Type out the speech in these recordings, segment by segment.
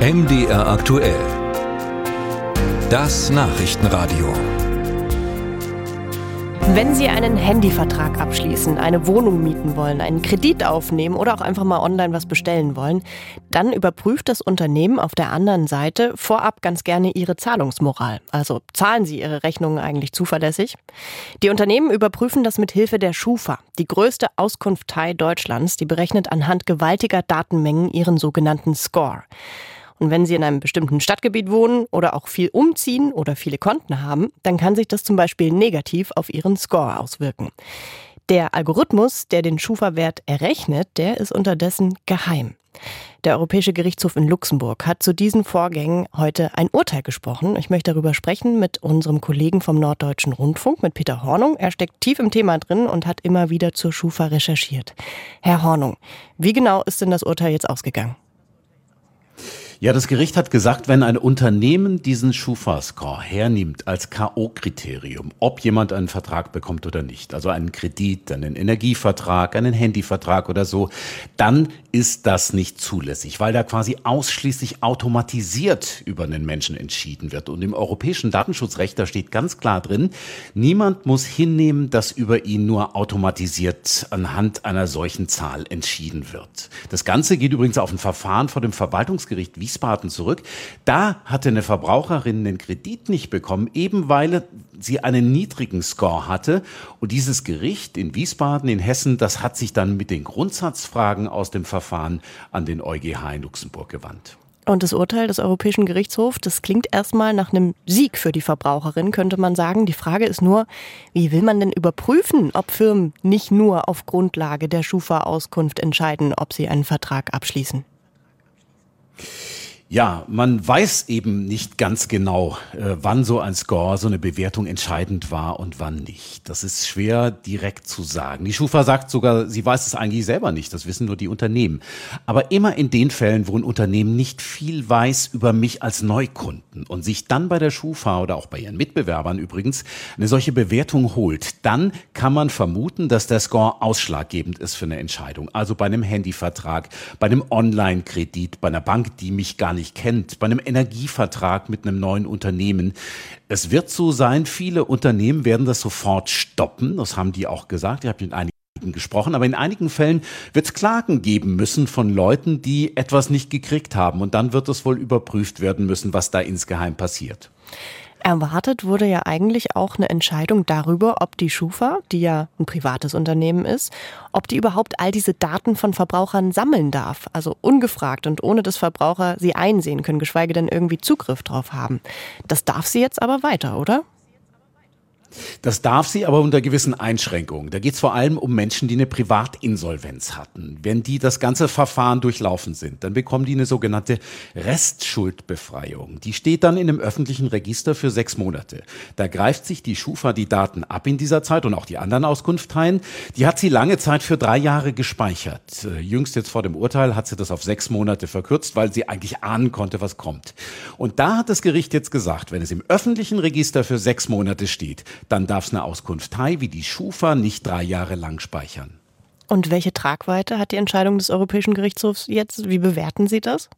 MDR aktuell. Das Nachrichtenradio. Wenn Sie einen Handyvertrag abschließen, eine Wohnung mieten wollen, einen Kredit aufnehmen oder auch einfach mal online was bestellen wollen, dann überprüft das Unternehmen auf der anderen Seite vorab ganz gerne Ihre Zahlungsmoral. Also zahlen Sie Ihre Rechnungen eigentlich zuverlässig? Die Unternehmen überprüfen das mit Hilfe der Schufa, die größte Auskunftei Deutschlands, die berechnet anhand gewaltiger Datenmengen ihren sogenannten Score. Und wenn Sie in einem bestimmten Stadtgebiet wohnen oder auch viel umziehen oder viele Konten haben, dann kann sich das zum Beispiel negativ auf Ihren Score auswirken. Der Algorithmus, der den Schufa-Wert errechnet, der ist unterdessen geheim. Der Europäische Gerichtshof in Luxemburg hat zu diesen Vorgängen heute ein Urteil gesprochen. Ich möchte darüber sprechen mit unserem Kollegen vom Norddeutschen Rundfunk, mit Peter Hornung. Er steckt tief im Thema drin und hat immer wieder zur Schufa recherchiert. Herr Hornung, wie genau ist denn das Urteil jetzt ausgegangen? Ja, das Gericht hat gesagt, wenn ein Unternehmen diesen Schufa-Score hernimmt als K.O.-Kriterium, ob jemand einen Vertrag bekommt oder nicht, also einen Kredit, einen Energievertrag, einen Handyvertrag oder so, dann ist das nicht zulässig, weil da quasi ausschließlich automatisiert über einen Menschen entschieden wird. Und im europäischen Datenschutzrecht, da steht ganz klar drin, niemand muss hinnehmen, dass über ihn nur automatisiert anhand einer solchen Zahl entschieden wird. Das Ganze geht übrigens auf ein Verfahren vor dem Verwaltungsgericht Wiesbaden zurück. Da hatte eine Verbraucherin den Kredit nicht bekommen, eben weil sie einen niedrigen Score hatte. Und dieses Gericht in Wiesbaden, in Hessen, das hat sich dann mit den Grundsatzfragen aus dem Verfahren an den EuGH in Luxemburg gewandt. Und das Urteil des Europäischen Gerichtshofs, das klingt erstmal nach einem Sieg für die Verbraucherin, könnte man sagen. Die Frage ist nur, wie will man denn überprüfen, ob Firmen nicht nur auf Grundlage der Schufa-Auskunft entscheiden, ob sie einen Vertrag abschließen? Ja, man weiß eben nicht ganz genau, äh, wann so ein Score, so eine Bewertung entscheidend war und wann nicht. Das ist schwer direkt zu sagen. Die Schufa sagt sogar, sie weiß es eigentlich selber nicht. Das wissen nur die Unternehmen. Aber immer in den Fällen, wo ein Unternehmen nicht viel weiß über mich als Neukunden und sich dann bei der Schufa oder auch bei ihren Mitbewerbern übrigens eine solche Bewertung holt, dann kann man vermuten, dass der Score ausschlaggebend ist für eine Entscheidung. Also bei einem Handyvertrag, bei einem Online-Kredit, bei einer Bank, die mich gar nicht nicht kennt, bei einem Energievertrag mit einem neuen Unternehmen. Es wird so sein, viele Unternehmen werden das sofort stoppen. Das haben die auch gesagt. Ich habe mit einigen gesprochen, aber in einigen Fällen wird es Klagen geben müssen von Leuten, die etwas nicht gekriegt haben. Und dann wird es wohl überprüft werden müssen, was da insgeheim passiert. Erwartet wurde ja eigentlich auch eine Entscheidung darüber, ob die Schufa, die ja ein privates Unternehmen ist, ob die überhaupt all diese Daten von Verbrauchern sammeln darf. Also ungefragt und ohne dass Verbraucher sie einsehen können, geschweige denn irgendwie Zugriff drauf haben. Das darf sie jetzt aber weiter, oder? Das darf sie aber unter gewissen Einschränkungen. Da geht es vor allem um Menschen, die eine Privatinsolvenz hatten. Wenn die das ganze Verfahren durchlaufen sind, dann bekommen die eine sogenannte Restschuldbefreiung. Die steht dann in einem öffentlichen Register für sechs Monate. Da greift sich die Schufa die Daten ab in dieser Zeit und auch die anderen Auskunfteien. Die hat sie lange Zeit für drei Jahre gespeichert. Äh, jüngst jetzt vor dem Urteil hat sie das auf sechs Monate verkürzt, weil sie eigentlich ahnen konnte, was kommt. Und da hat das Gericht jetzt gesagt, wenn es im öffentlichen Register für sechs Monate steht, dann darf es eine Auskunftei wie die Schufa nicht drei Jahre lang speichern. Und welche Tragweite hat die Entscheidung des Europäischen Gerichtshofs jetzt? Wie bewerten Sie das?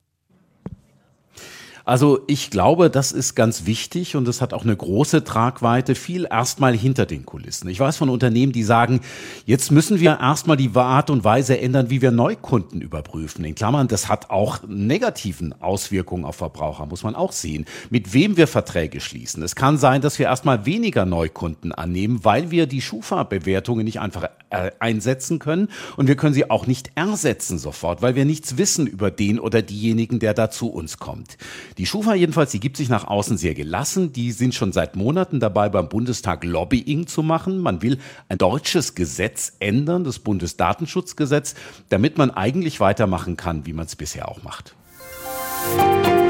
Also ich glaube, das ist ganz wichtig und es hat auch eine große Tragweite, viel erstmal hinter den Kulissen. Ich weiß von Unternehmen, die sagen, jetzt müssen wir erstmal die Art und Weise ändern, wie wir Neukunden überprüfen. In Klammern, das hat auch negativen Auswirkungen auf Verbraucher, muss man auch sehen. Mit wem wir Verträge schließen. Es kann sein, dass wir erstmal weniger Neukunden annehmen, weil wir die Schufa-Bewertungen nicht einfach einsetzen können und wir können sie auch nicht ersetzen sofort, weil wir nichts wissen über den oder diejenigen, der da zu uns kommt. Die Schufa jedenfalls, die gibt sich nach außen sehr gelassen. Die sind schon seit Monaten dabei, beim Bundestag Lobbying zu machen. Man will ein deutsches Gesetz ändern, das Bundesdatenschutzgesetz, damit man eigentlich weitermachen kann, wie man es bisher auch macht. Musik